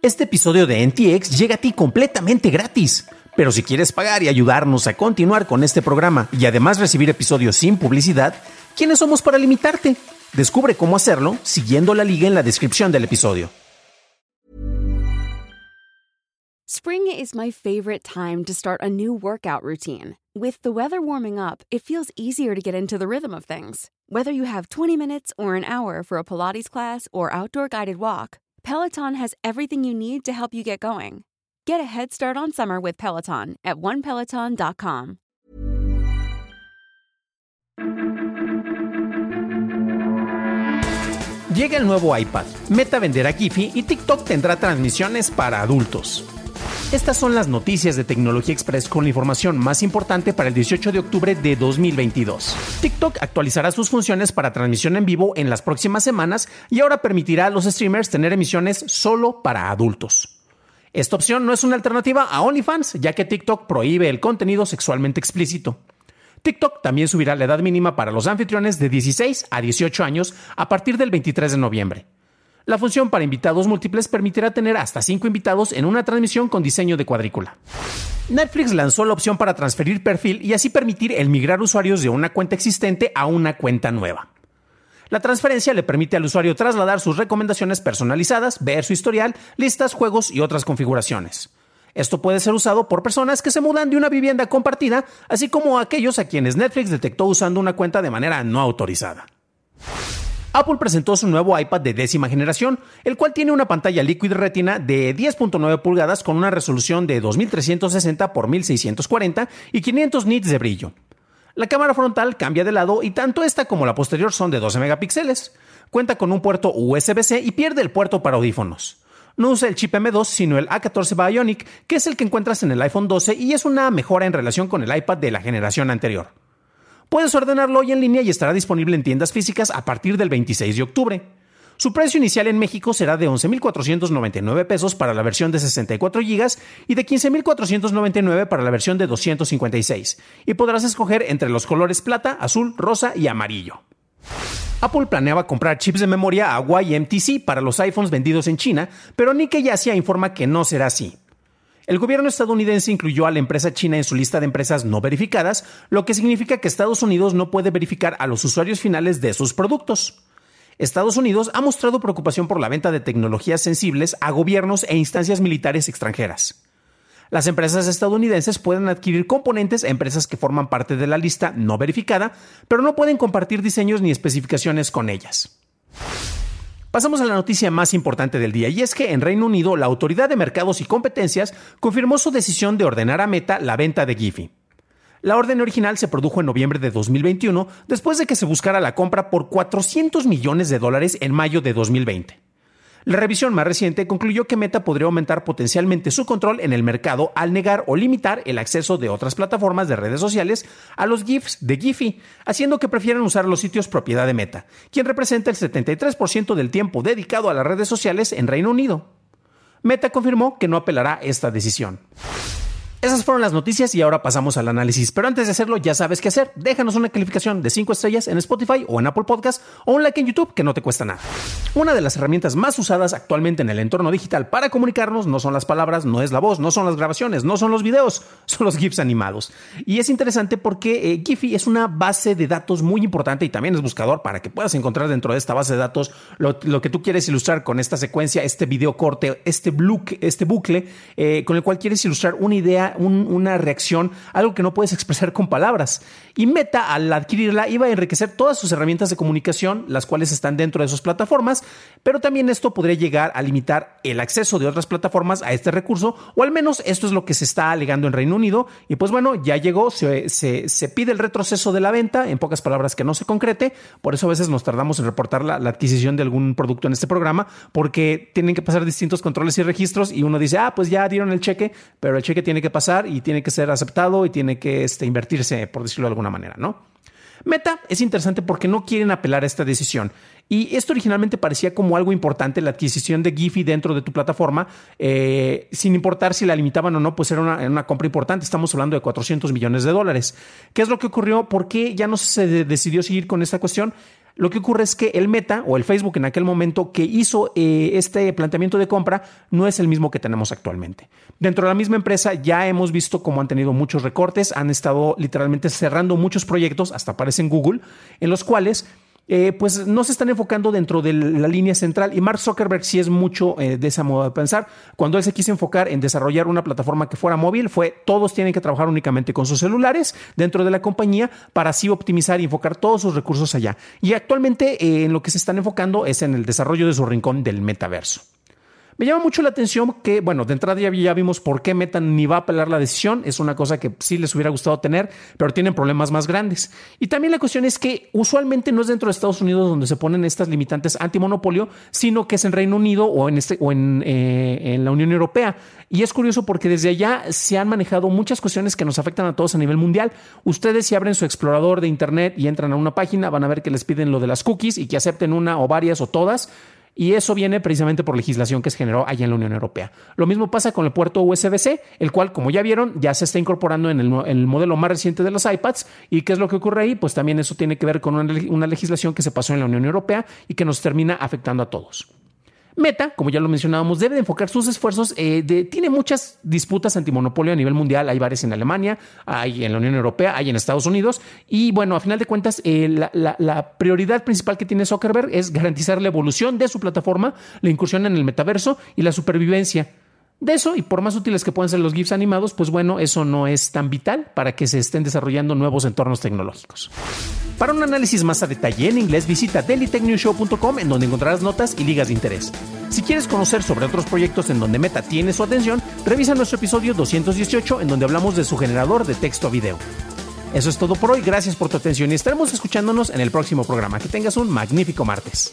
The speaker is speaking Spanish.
Este episodio de NTX llega a ti completamente gratis. Pero si quieres pagar y ayudarnos a continuar con este programa y además recibir episodios sin publicidad, ¿quiénes somos para limitarte? Descubre cómo hacerlo siguiendo la liga en la descripción del episodio. Spring is my favorite time to start a new workout routine. With the weather warming up, it feels easier to get into the rhythm of things. Whether you have 20 minutes or an hour for a Pilates class or outdoor guided walk, Peloton has everything you need to help you get going. Get a head start on summer with Peloton at onepeloton.com. Llega el nuevo iPad, Meta venderá Giphy y TikTok tendrá transmisiones para adultos. Estas son las noticias de Tecnología Express con la información más importante para el 18 de octubre de 2022. TikTok actualizará sus funciones para transmisión en vivo en las próximas semanas y ahora permitirá a los streamers tener emisiones solo para adultos. Esta opción no es una alternativa a OnlyFans, ya que TikTok prohíbe el contenido sexualmente explícito. TikTok también subirá la edad mínima para los anfitriones de 16 a 18 años a partir del 23 de noviembre. La función para invitados múltiples permitirá tener hasta 5 invitados en una transmisión con diseño de cuadrícula. Netflix lanzó la opción para transferir perfil y así permitir el migrar usuarios de una cuenta existente a una cuenta nueva. La transferencia le permite al usuario trasladar sus recomendaciones personalizadas, ver su historial, listas, juegos y otras configuraciones. Esto puede ser usado por personas que se mudan de una vivienda compartida, así como aquellos a quienes Netflix detectó usando una cuenta de manera no autorizada. Apple presentó su nuevo iPad de décima generación, el cual tiene una pantalla Liquid Retina de 10.9 pulgadas con una resolución de 2360 x 1640 y 500 nits de brillo. La cámara frontal cambia de lado y tanto esta como la posterior son de 12 megapíxeles. Cuenta con un puerto USB-C y pierde el puerto para audífonos. No usa el chip M2, sino el A14 Bionic, que es el que encuentras en el iPhone 12 y es una mejora en relación con el iPad de la generación anterior. Puedes ordenarlo hoy en línea y estará disponible en tiendas físicas a partir del 26 de octubre. Su precio inicial en México será de 11.499 pesos para la versión de 64 GB y de 15.499 para la versión de 256, y podrás escoger entre los colores plata, azul, rosa y amarillo. Apple planeaba comprar chips de memoria a YMTC para los iPhones vendidos en China, pero Nikkei Asia informa que no será así. El gobierno estadounidense incluyó a la empresa china en su lista de empresas no verificadas, lo que significa que Estados Unidos no puede verificar a los usuarios finales de sus productos. Estados Unidos ha mostrado preocupación por la venta de tecnologías sensibles a gobiernos e instancias militares extranjeras. Las empresas estadounidenses pueden adquirir componentes a empresas que forman parte de la lista no verificada, pero no pueden compartir diseños ni especificaciones con ellas. Pasamos a la noticia más importante del día, y es que en Reino Unido la Autoridad de Mercados y Competencias confirmó su decisión de ordenar a Meta la venta de Giphy. La orden original se produjo en noviembre de 2021, después de que se buscara la compra por 400 millones de dólares en mayo de 2020. La revisión más reciente concluyó que Meta podría aumentar potencialmente su control en el mercado al negar o limitar el acceso de otras plataformas de redes sociales a los GIFs de Giphy, haciendo que prefieran usar los sitios propiedad de Meta, quien representa el 73% del tiempo dedicado a las redes sociales en Reino Unido. Meta confirmó que no apelará esta decisión. Esas fueron las noticias y ahora pasamos al análisis. Pero antes de hacerlo, ya sabes qué hacer. Déjanos una calificación de 5 estrellas en Spotify o en Apple Podcast o un like en YouTube que no te cuesta nada. Una de las herramientas más usadas actualmente en el entorno digital para comunicarnos no son las palabras, no es la voz, no son las grabaciones, no son los videos, son los GIFs animados. Y es interesante porque eh, Giphy es una base de datos muy importante y también es buscador para que puedas encontrar dentro de esta base de datos lo, que tú quieres ilustrar con esta secuencia, este video corte, este, bucle, este bucle eh, con el cual quieres ilustrar una idea una reacción, algo que no puedes expresar con palabras. Y Meta, al adquirirla, iba a enriquecer todas sus herramientas de comunicación, las cuales están dentro de sus plataformas, pero también esto podría llegar a limitar el acceso de otras plataformas a este recurso, o al menos esto es lo que se está alegando en Reino Unido. Y pues bueno, ya llegó, se, se, pide el retroceso de la venta, en pocas palabras que no se concrete, por eso a veces nos tardamos en reportar la, la adquisición de algún producto en este programa, porque tienen que pasar distintos controles y registros y uno dice, ah, pues ya dieron el cheque, pero el cheque tiene que pasar y tiene que ser aceptado y tiene que este, invertirse, por decirlo de alguna manera, ¿no? Meta es interesante porque no quieren apelar a esta decisión. Y esto originalmente parecía como algo importante, la adquisición de Giphy dentro de tu plataforma, eh, sin importar si la limitaban o no, pues era una, compra importante. Estamos hablando de 400 millones de dólares. ¿Qué es lo que ocurrió? ¿Por qué ya no se decidió seguir con esta cuestión? Lo que ocurre es que el Meta o el Facebook en aquel momento que hizo eh, este planteamiento de compra no es el mismo que tenemos actualmente. Dentro de la misma empresa ya hemos visto cómo han tenido muchos recortes, han estado literalmente cerrando muchos proyectos, hasta aparece en Google, en los cuales eh, pues no se están enfocando dentro de la línea central. Y Mark Zuckerberg sí es mucho eh, de esa moda de pensar. Cuando él se quiso enfocar en desarrollar una plataforma que fuera móvil, fue todos tienen que trabajar únicamente con sus celulares dentro de la compañía para así optimizar y enfocar todos sus recursos allá. Y actualmente eh, en lo que se están enfocando es en el desarrollo de su rincón del metaverso. Me llama mucho la atención que, bueno, de entrada ya, vimos por qué Meta ni va a apelar la decisión. Es una cosa que sí les hubiera gustado tener, pero tienen problemas más grandes. Y también la cuestión es que usualmente no es dentro de Estados Unidos donde se ponen estas limitantes antimonopolio, sino que es en Reino Unido o en, este, o en, eh, en la Unión Europea. Y es curioso porque desde allá se han manejado muchas cuestiones que nos afectan a todos a nivel mundial. Ustedes si abren su explorador de Internet y entran a una página, van a ver que les piden lo de las cookies y que acepten una o varias o todas y eso viene precisamente por legislación que se generó allá en la Unión Europea. Lo mismo pasa con el puerto USB-C, el cual, como ya vieron, ya se está incorporando en el, modelo más reciente de los iPads. ¿Y qué es lo que ocurre ahí? Pues también eso tiene que ver con una legislación que se pasó en la Unión Europea y que nos termina afectando a todos. Meta, como ya lo mencionábamos, debe enfocar sus esfuerzos. Eh, tiene muchas disputas antimonopolio a nivel mundial. Hay varias en Alemania, hay en la Unión Europea, hay en Estados Unidos. Y bueno, a final de cuentas, eh, la, la, prioridad principal que tiene Zuckerberg es garantizar la evolución de su plataforma, la incursión en el metaverso y la supervivencia de eso, y por más útiles que puedan ser los GIFs animados, pues bueno, eso no es tan vital para que se estén desarrollando nuevos entornos tecnológicos. Para un análisis más a detalle en inglés, visita dailytechnewshow.com en donde encontrarás notas y ligas de interés. Si quieres conocer sobre otros proyectos en donde Meta tiene su atención, revisa nuestro episodio 218 en donde hablamos de su generador de texto video. Eso es todo por hoy, gracias por tu atención y estaremos escuchándonos en el próximo programa. Que tengas un magnífico martes.